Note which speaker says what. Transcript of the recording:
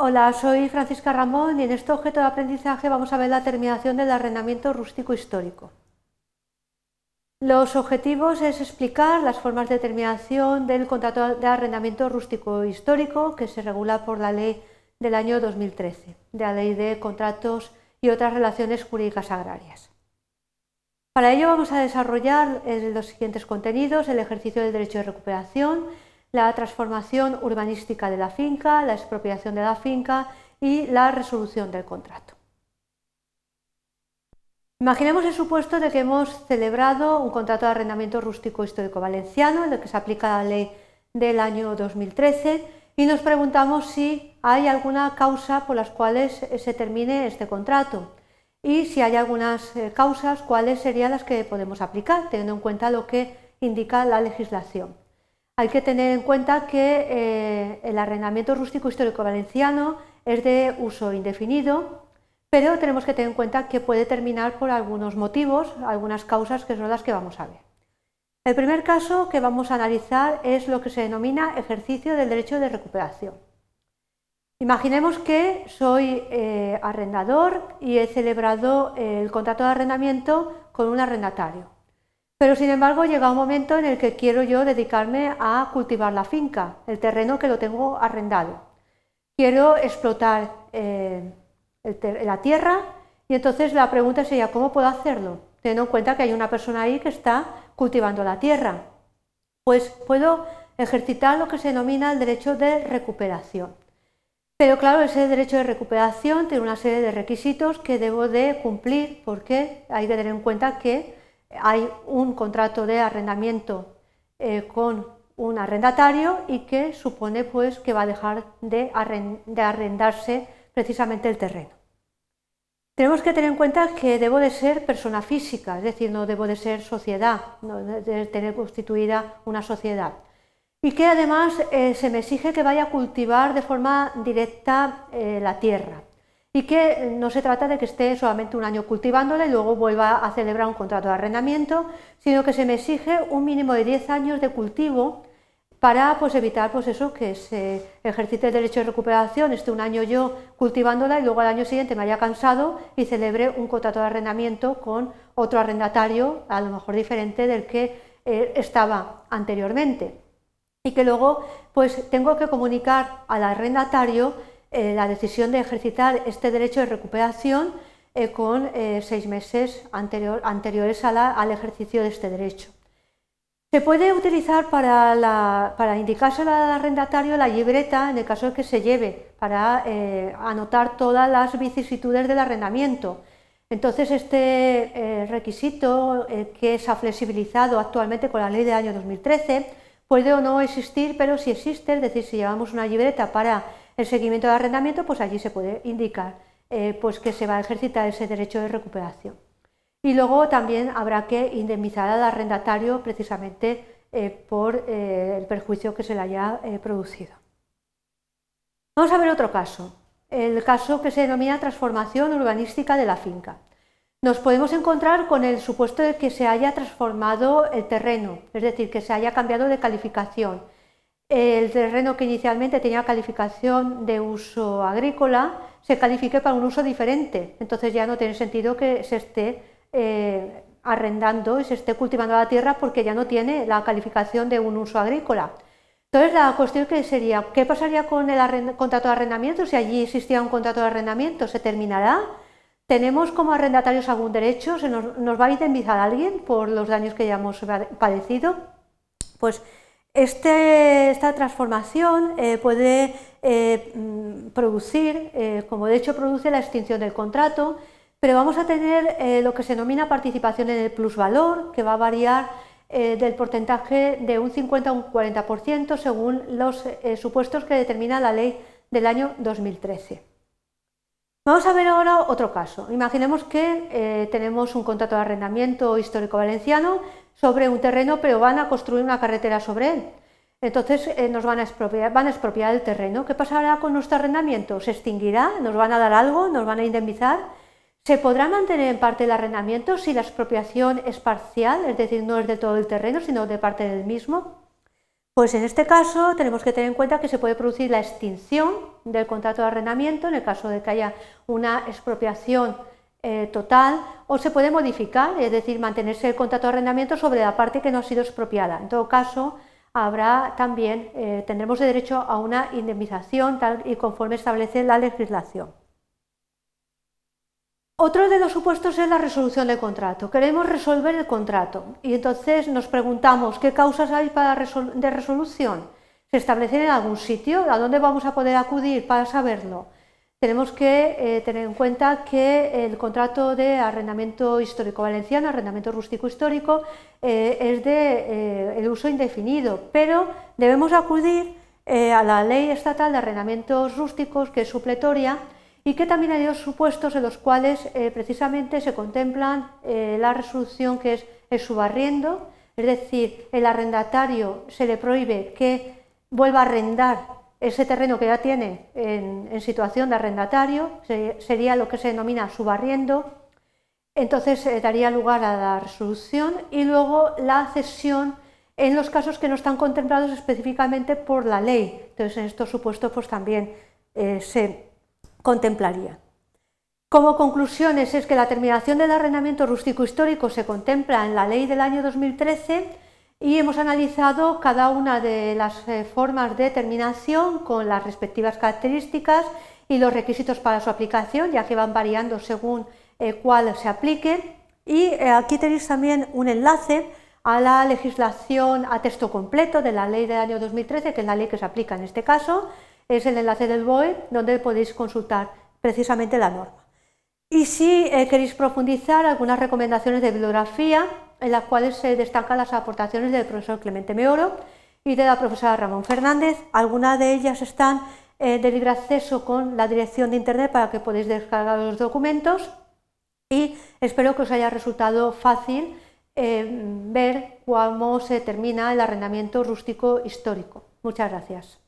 Speaker 1: Hola, soy Francisca Ramón y en este objeto de aprendizaje vamos a ver la terminación del arrendamiento rústico histórico. Los objetivos es explicar las formas de terminación del contrato de arrendamiento rústico histórico que se regula por la ley del año 2013, de la ley de contratos y otras relaciones jurídicas agrarias. Para ello vamos a desarrollar los siguientes contenidos, el ejercicio del derecho de recuperación, la transformación urbanística de la finca, la expropiación de la finca y la resolución del contrato. Imaginemos el supuesto de que hemos celebrado un contrato de arrendamiento rústico histórico valenciano, en el que se aplica la ley del año 2013, y nos preguntamos si hay alguna causa por las cuales se termine este contrato y si hay algunas eh, causas, cuáles serían las que podemos aplicar, teniendo en cuenta lo que indica la legislación. Hay que tener en cuenta que eh, el arrendamiento rústico histórico valenciano es de uso indefinido, pero tenemos que tener en cuenta que puede terminar por algunos motivos, algunas causas que son las que vamos a ver. El primer caso que vamos a analizar es lo que se denomina ejercicio del derecho de recuperación. Imaginemos que soy eh, arrendador y he celebrado el contrato de arrendamiento con un arrendatario. Pero sin embargo llega un momento en el que quiero yo dedicarme a cultivar la finca, el terreno que lo tengo arrendado. Quiero explotar eh, la tierra y entonces la pregunta sería, ¿cómo puedo hacerlo? Teniendo en cuenta que hay una persona ahí que está cultivando la tierra. Pues puedo ejercitar lo que se denomina el derecho de recuperación. Pero claro, ese derecho de recuperación tiene una serie de requisitos que debo de cumplir porque hay que tener en cuenta que hay un contrato de arrendamiento eh, con un arrendatario y que supone pues, que va a dejar de, arrendarse precisamente el terreno. Tenemos que tener en cuenta que debo de ser persona física, es decir, no debo de ser sociedad, no de tener constituida una sociedad. Y que además eh, se me exige que vaya a cultivar de forma directa eh, la tierra y que no se trata de que esté solamente un año cultivándola y luego vuelva a celebrar un contrato de arrendamiento, sino que se me exige un mínimo de 10 años de cultivo para pues, evitar pues, eso, que se ejercite el derecho de recuperación, esté un año yo cultivándola y luego al año siguiente me haya cansado y celebre un contrato de arrendamiento con otro arrendatario, a lo mejor diferente del que eh, estaba anteriormente. Y que luego pues, tengo que comunicar al arrendatario eh, la decisión de ejercitar este derecho de recuperación eh, con eh, seis meses anteriores al ejercicio de este derecho. Se puede utilizar para, para indicárselo al arrendatario la libreta en el caso de que se lleve, para anotar todas las vicisitudes del arrendamiento. Entonces, este requisito que se ha flexibilizado actualmente con la ley del año 2013 puede o no existir, pero si existe, es decir, si llevamos una libreta para el seguimiento de arrendamiento, pues allí se puede indicar eh, pues que se va a ejercitar ese derecho de recuperación. Y luego también habrá que indemnizar al arrendatario precisamente eh, por eh, el perjuicio que se le haya producido. Vamos a ver otro caso, el caso que se denomina transformación urbanística de la finca. Nos podemos encontrar con el supuesto de que se haya transformado el terreno, es decir, que se haya cambiado de calificación, el terreno que inicialmente tenía calificación de uso agrícola se califique para un uso diferente. Entonces ya no tiene sentido que se esté eh, arrendando y se esté cultivando la tierra porque ya no tiene la calificación de un uso agrícola. Entonces la cuestión que sería, ¿qué pasaría con el contrato de arrendamiento si allí existía un contrato de arrendamiento? ¿Se terminará? ¿Tenemos como arrendatarios algún derecho? ¿Se nos, nos va a indemnizar alguien por los daños que ya hemos padecido? Pues este, esta transformación eh, puede eh, mm, producir, eh, como de hecho produce la extinción del contrato, pero vamos a tener lo que se denomina participación en el plusvalor, que va a variar del porcentaje de un 50 a un 40% según los supuestos que determina la ley del año 2013. Vamos a ver ahora otro caso. Imaginemos que tenemos un contrato de arrendamiento histórico valenciano sobre un terreno, pero van a construir una carretera sobre él. Entonces eh, nos van a, expropiar, van a expropiar el terreno. ¿Qué pasará con nuestro arrendamiento? ¿Se extinguirá? ¿Nos van a dar algo? ¿Nos van a indemnizar? ¿Se podrá mantener en parte el arrendamiento si la expropiación es parcial, es decir, no es de todo el terreno, sino de parte del mismo? Pues en este caso tenemos que tener en cuenta que se puede producir la extinción del contrato de arrendamiento en el caso de que haya una expropiación eh, total o se puede modificar, es decir, mantenerse el contrato de arrendamiento sobre la parte que no ha sido expropiada. En todo caso, habrá también, eh, tendremos derecho a una indemnización tal y conforme establece la legislación. Otro de los supuestos es la resolución del contrato. Queremos resolver el contrato y entonces nos preguntamos qué causas hay para de resolución. ¿Se establecen en algún sitio? ¿A dónde vamos a poder acudir para saberlo? Tenemos que eh, tener en cuenta que el contrato de arrendamiento histórico valenciano, arrendamiento rústico histórico, eh, es de eh, el uso indefinido, pero debemos acudir a la ley estatal de arrendamientos rústicos, que es supletoria, y que también hay dos supuestos en los cuales precisamente se contemplan la resolución que es el subarriendo, es decir, el arrendatario se le prohíbe que vuelva a arrendar ese terreno que ya tiene en, situación de arrendatario, sería lo que se denomina subarriendo, entonces eh, daría lugar a la resolución y luego la cesión en los casos que no están contemplados específicamente por la ley. Entonces, en estos supuestos pues también se contemplaría. Como conclusiones es que la terminación del arrendamiento rústico histórico se contempla en la ley del año 2013 y hemos analizado cada una de las eh, formas de terminación con las respectivas características y los requisitos para su aplicación, ya que van variando según eh, cuál se aplique. Y eh, aquí tenéis también un enlace a la legislación a texto completo de la ley del año 2013, que es la ley que se aplica en este caso, es el enlace del BOE donde podéis consultar precisamente la norma. Y si eh, queréis profundizar, algunas recomendaciones de bibliografía en las cuales se destacan las aportaciones del profesor Clemente Meoro y de la profesora Ramón Fernández. Algunas de ellas están eh, de libre acceso con la dirección de internet para que podáis descargar los documentos y espero que os haya resultado fácil eh, ver cómo se termina el arrendamiento rústico histórico. Muchas gracias.